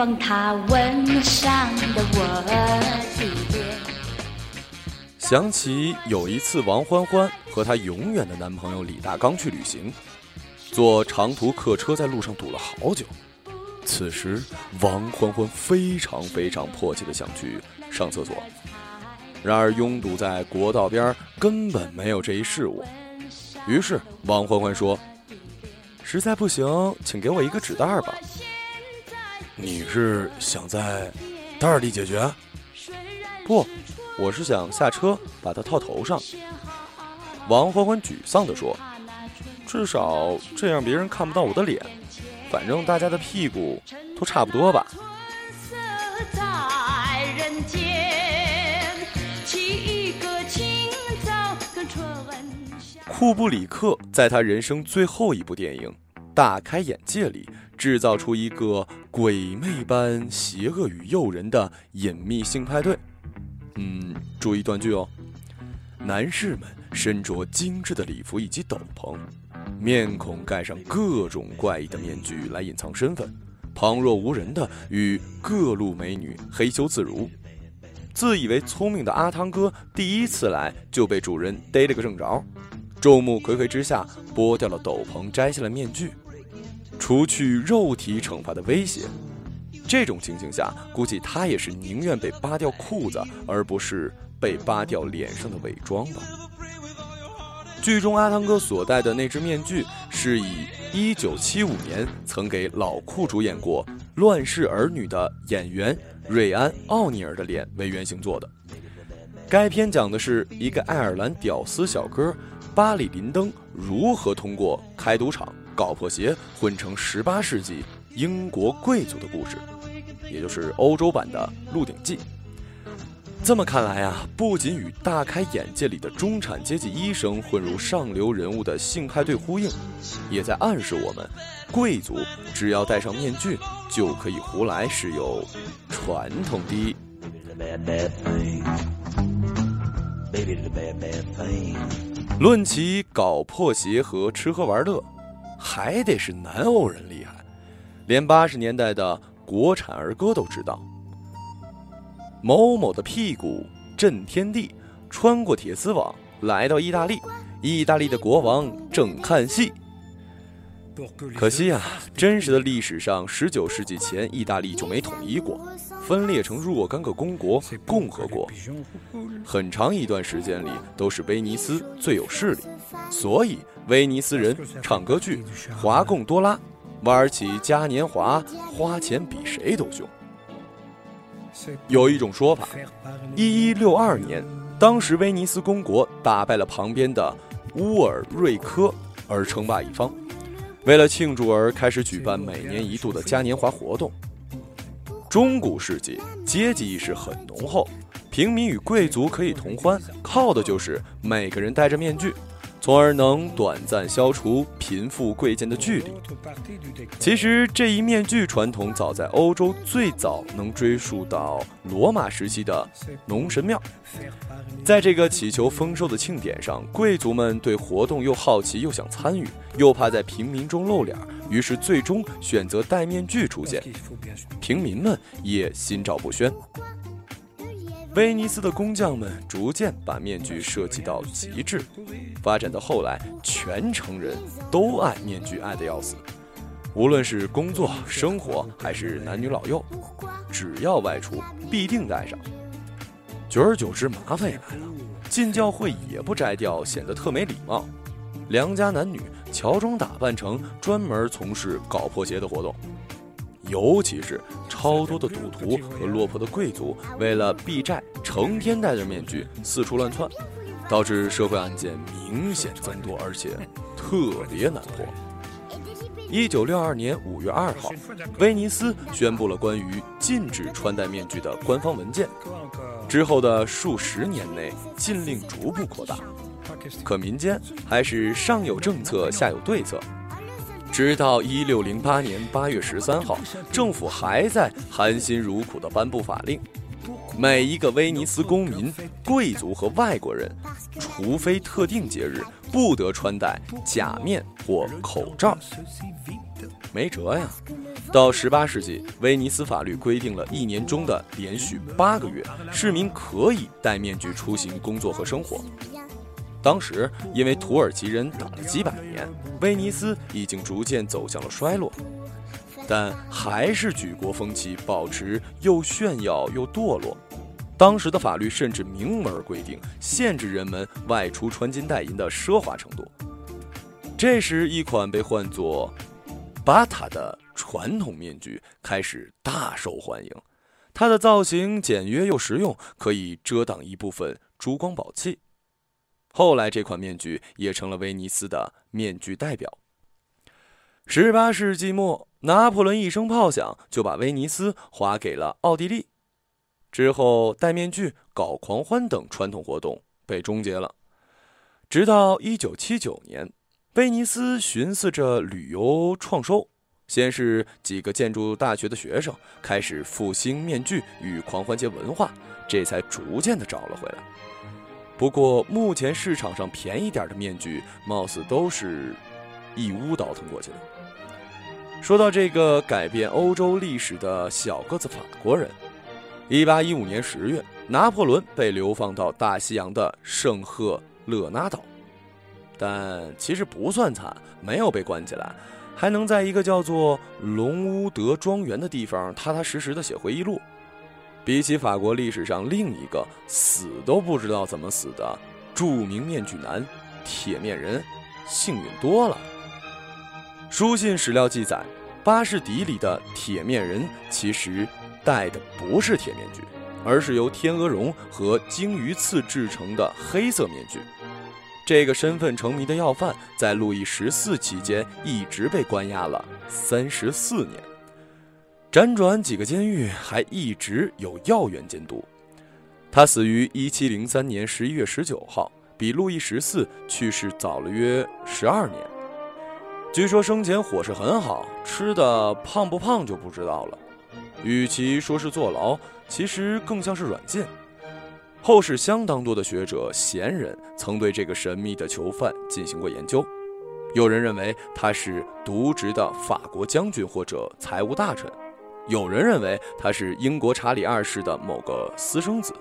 帮他吻上的我的脸。想起有一次，王欢欢和她永远的男朋友李大刚去旅行，坐长途客车，在路上堵了好久。此时，王欢欢非常非常迫切的想去上厕所，然而拥堵在国道边根本没有这一事物。于是，王欢欢说：“实在不行，请给我一个纸袋吧。”你是想在袋里解决？不。我是想下车把它套头上。王欢欢沮丧地说：“至少这样别人看不到我的脸，反正大家的屁股都差不多吧。”库布里克在他人生最后一部电影《大开眼界》里，制造出一个鬼魅般邪恶与诱人的隐秘性派对。嗯，注意断句哦。男士们身着精致的礼服以及斗篷，面孔盖上各种怪异的面具来隐藏身份，旁若无人的与各路美女嘿咻自如。自以为聪明的阿汤哥第一次来就被主人逮了个正着，众目睽睽之下剥掉了斗篷，摘下了面具，除去肉体惩罚的威胁。这种情形下，估计他也是宁愿被扒掉裤子，而不是被扒掉脸上的伪装吧。剧中阿汤哥所戴的那只面具，是以1975年曾给老库主演过《乱世儿女》的演员瑞安·奥尼尔的脸为原型做的。该片讲的是一个爱尔兰屌丝小哥巴里·林登如何通过开赌场搞破鞋，混成十八世纪英国贵族的故事。也就是欧洲版的《鹿鼎记》。这么看来啊，不仅与大开眼界里的中产阶级医生混入上流人物的性派对呼应，也在暗示我们，贵族只要戴上面具就可以胡来是有传统的。论起搞破鞋和吃喝玩乐，还得是南欧人厉害，连八十年代的。国产儿歌都知道，某某的屁股震天地，穿过铁丝网来到意大利，意大利的国王正看戏。可惜啊，真实的历史上，十九世纪前意大利就没统一过，分裂成若干个公国共和国，很长一段时间里都是威尼斯最有势力，所以威尼斯人唱歌剧《华贡多拉》。玩起嘉年华，花钱比谁都凶。有一种说法，一一六二年，当时威尼斯公国打败了旁边的乌尔瑞科，而称霸一方。为了庆祝而开始举办每年一度的嘉年华活动。中古世纪阶级意识很浓厚，平民与贵族可以同欢，靠的就是每个人戴着面具。从而能短暂消除贫富贵贱的距离。其实这一面具传统早在欧洲最早能追溯到罗马时期的农神庙。在这个祈求丰收的庆典上，贵族们对活动又好奇又想参与，又怕在平民中露脸，于是最终选择戴面具出现。平民们也心照不宣。威尼斯的工匠们逐渐把面具设计到极致，发展到后来，全城人都爱面具，爱得要死。无论是工作、生活，还是男女老幼，只要外出，必定戴上。久而久之，麻烦也来了，进教会也不摘掉，显得特没礼貌。良家男女乔装打扮成专门从事搞破鞋的活动。尤其是超多的赌徒和落魄的贵族，为了避债，成天戴着面具四处乱窜，导致社会案件明显增多，而且特别难破。一九六二年五月二号，威尼斯宣布了关于禁止穿戴面具的官方文件。之后的数十年内，禁令逐步扩大，可民间还是上有政策，下有对策。直到一六零八年八月十三号，政府还在含辛茹苦地颁布法令：每一个威尼斯公民、贵族和外国人，除非特定节日，不得穿戴假面或口罩。没辙呀，到十八世纪，威尼斯法律规定了一年中的连续八个月，市民可以戴面具出行、工作和生活。当时，因为土耳其人打了几百年，威尼斯已经逐渐走向了衰落，但还是举国风气保持又炫耀又堕落。当时的法律甚至明文规定，限制人们外出穿金戴银的奢华程度。这时，一款被唤作“巴塔”的传统面具开始大受欢迎。它的造型简约又实用，可以遮挡一部分珠光宝气。后来，这款面具也成了威尼斯的面具代表。十八世纪末，拿破仑一声炮响，就把威尼斯划给了奥地利。之后，戴面具、搞狂欢等传统活动被终结了。直到一九七九年，威尼斯寻思着旅游创收，先是几个建筑大学的学生开始复兴面具与狂欢节文化，这才逐渐的找了回来。不过，目前市场上便宜点的面具，貌似都是一乌倒腾过去的。说到这个改变欧洲历史的小个子法国人。一八一五年十月，拿破仑被流放到大西洋的圣赫勒拿岛，但其实不算惨，没有被关起来，还能在一个叫做龙乌德庄园的地方踏踏实实的写回忆录。比起法国历史上另一个死都不知道怎么死的著名面具男铁面人，幸运多了。书信史料记载，巴士底里的铁面人其实。戴的不是铁面具，而是由天鹅绒和鲸鱼刺制成的黑色面具。这个身份成谜的要犯，在路易十四期间一直被关押了三十四年，辗转几个监狱，还一直有要员监督。他死于一七零三年十一月十九号，比路易十四去世早了约十二年。据说生前伙食很好，吃的胖不胖就不知道了。与其说是坐牢，其实更像是软禁。后世相当多的学者、贤人曾对这个神秘的囚犯进行过研究。有人认为他是渎职的法国将军或者财务大臣，有人认为他是英国查理二世的某个私生子，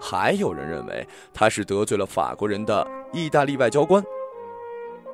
还有人认为他是得罪了法国人的意大利外交官。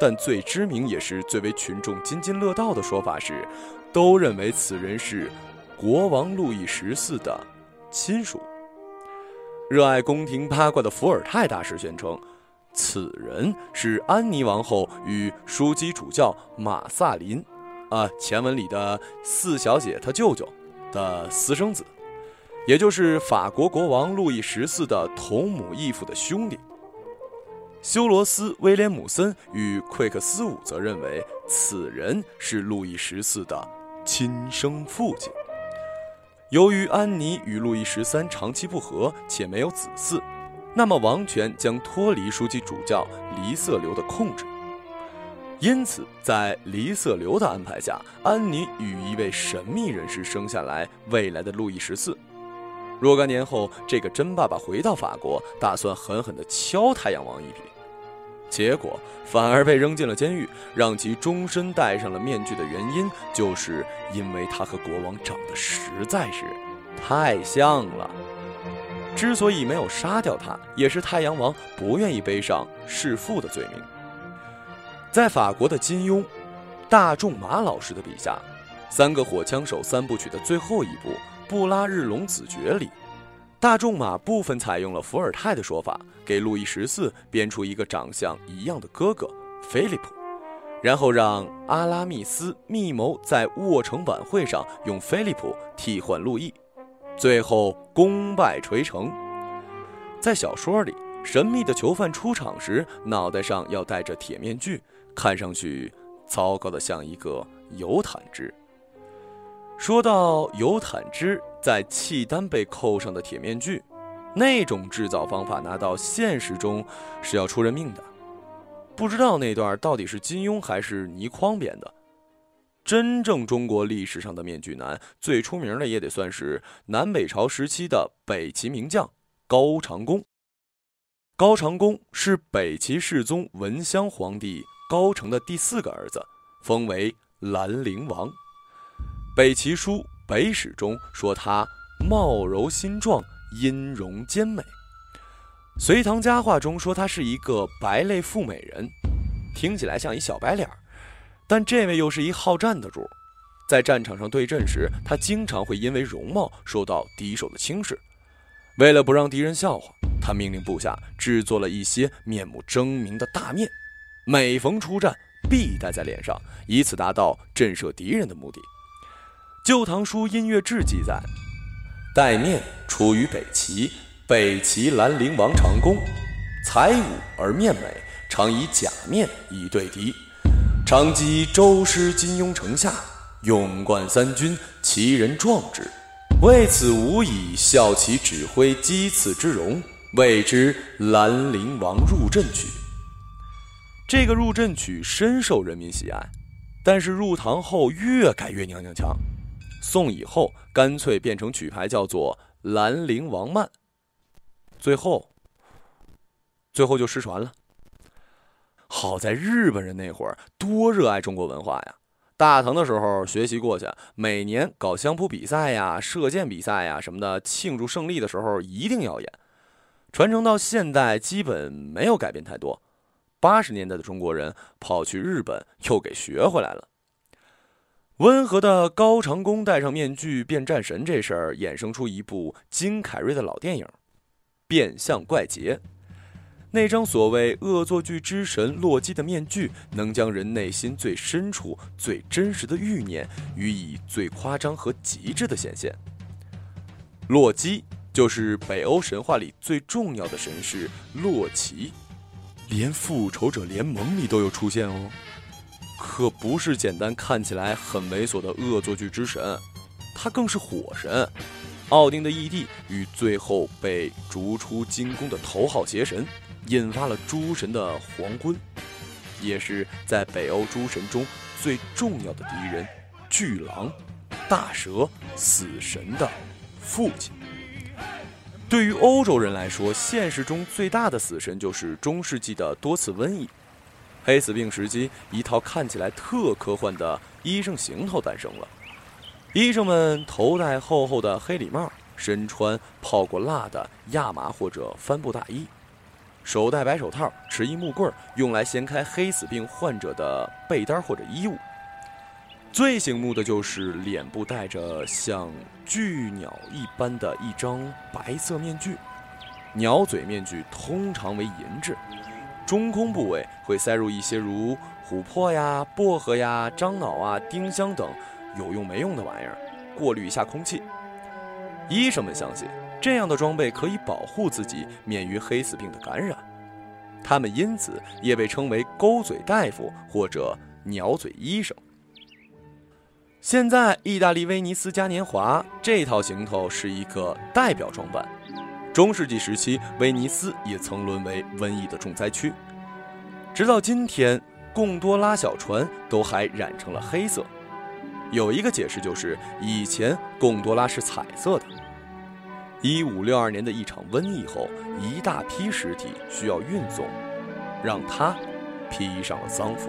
但最知名也是最为群众津津乐道的说法是，都认为此人是。国王路易十四的亲属，热爱宫廷八卦的伏尔泰大师宣称，此人是安妮王后与枢机主教马萨林，啊，前文里的四小姐她舅舅的私生子，也就是法国国王路易十四的同母异父的兄弟。修罗斯·威廉姆森与奎克斯伍则认为，此人是路易十四的亲生父亲。由于安妮与路易十三长期不和且没有子嗣，那么王权将脱离书记主教黎瑟留的控制。因此，在黎瑟留的安排下，安妮与一位神秘人士生下来未来的路易十四。若干年后，这个真爸爸回到法国，打算狠狠地敲太阳王一笔。结果反而被扔进了监狱，让其终身戴上了面具的原因，就是因为他和国王长得实在是太像了。之所以没有杀掉他，也是太阳王不愿意背上弑父的罪名。在法国的金庸、大仲马老师的笔下，《三个火枪手》三部曲的最后一部《布拉日龙子爵》里。大仲马部分采用了伏尔泰的说法，给路易十四编出一个长相一样的哥哥菲利普，然后让阿拉密斯密谋在沃城晚会上用菲利普替换路易，最后功败垂成。在小说里，神秘的囚犯出场时脑袋上要戴着铁面具，看上去糟糕的像一个尤坦之。说到尤坦之。在契丹被扣上的铁面具，那种制造方法拿到现实中是要出人命的。不知道那段到底是金庸还是倪匡编的。真正中国历史上的面具男，最出名的也得算是南北朝时期的北齐名将高长恭。高长恭是北齐世宗文襄皇帝高成的第四个儿子，封为兰陵王。北齐书《北史》中说他貌柔心壮，音容兼美；隋唐佳话中说他是一个白类富美人，听起来像一小白脸儿。但这位又是一好战的主，在战场上对阵时，他经常会因为容貌受到敌手的轻视。为了不让敌人笑话，他命令部下制作了一些面目狰狞的大面，每逢出战必戴在脸上，以此达到震慑敌人的目的。《旧唐书·音乐志》记载，戴面出于北齐，北齐兰陵王长公，才武而面美，常以假面以对敌。常击周师金庸城下，勇冠三军，其人壮之。为此无以效其指挥击刺之容，谓之兰陵王入阵曲。这个入阵曲深受人民喜爱，但是入唐后越改越娘娘腔。宋以后干脆变成曲牌，叫做《兰陵王慢》。最后，最后就失传了。好在日本人那会儿多热爱中国文化呀！大唐的时候学习过去，每年搞相扑比赛呀、射箭比赛呀什么的，庆祝胜利的时候一定要演。传承到现代基本没有改变太多。八十年代的中国人跑去日本又给学回来了。温和的高长恭戴上面具变战神这事儿，衍生出一部金凯瑞的老电影《变相怪杰》。那张所谓恶作剧之神洛基的面具，能将人内心最深处、最真实的欲念予以最夸张和极致的显现。洛基就是北欧神话里最重要的神士洛奇，连复仇者联盟里都有出现哦，可不是简单看起来很猥琐的恶作剧之神，他更是火神，奥丁的义弟与最后被逐出金宫的头号邪神。引发了诸神的黄昏，也是在北欧诸神中最重要的敌人——巨狼、大蛇、死神的父亲。对于欧洲人来说，现实中最大的死神就是中世纪的多次瘟疫。黑死病时期，一套看起来特科幻的医生行头诞生了。医生们头戴厚厚的黑礼帽，身穿泡过蜡的亚麻或者帆布大衣。手戴白手套，持一木棍，用来掀开黑死病患者的被单或者衣物。最醒目的就是脸部戴着像巨鸟一般的一张白色面具，鸟嘴面具通常为银质，中空部位会塞入一些如琥珀呀、薄荷呀、樟脑啊、丁香等有用没用的玩意儿，过滤一下空气。医生们相信。这样的装备可以保护自己免于黑死病的感染，他们因此也被称为“钩嘴大夫”或者“鸟嘴医生”。现在，意大利威尼斯嘉年华这套行头是一个代表装扮。中世纪时期，威尼斯也曾沦为瘟疫的重灾区，直到今天，贡多拉小船都还染成了黑色。有一个解释就是，以前贡多拉是彩色的。一五六二年的一场瘟疫后，一大批尸体需要运送，让他披上了丧服。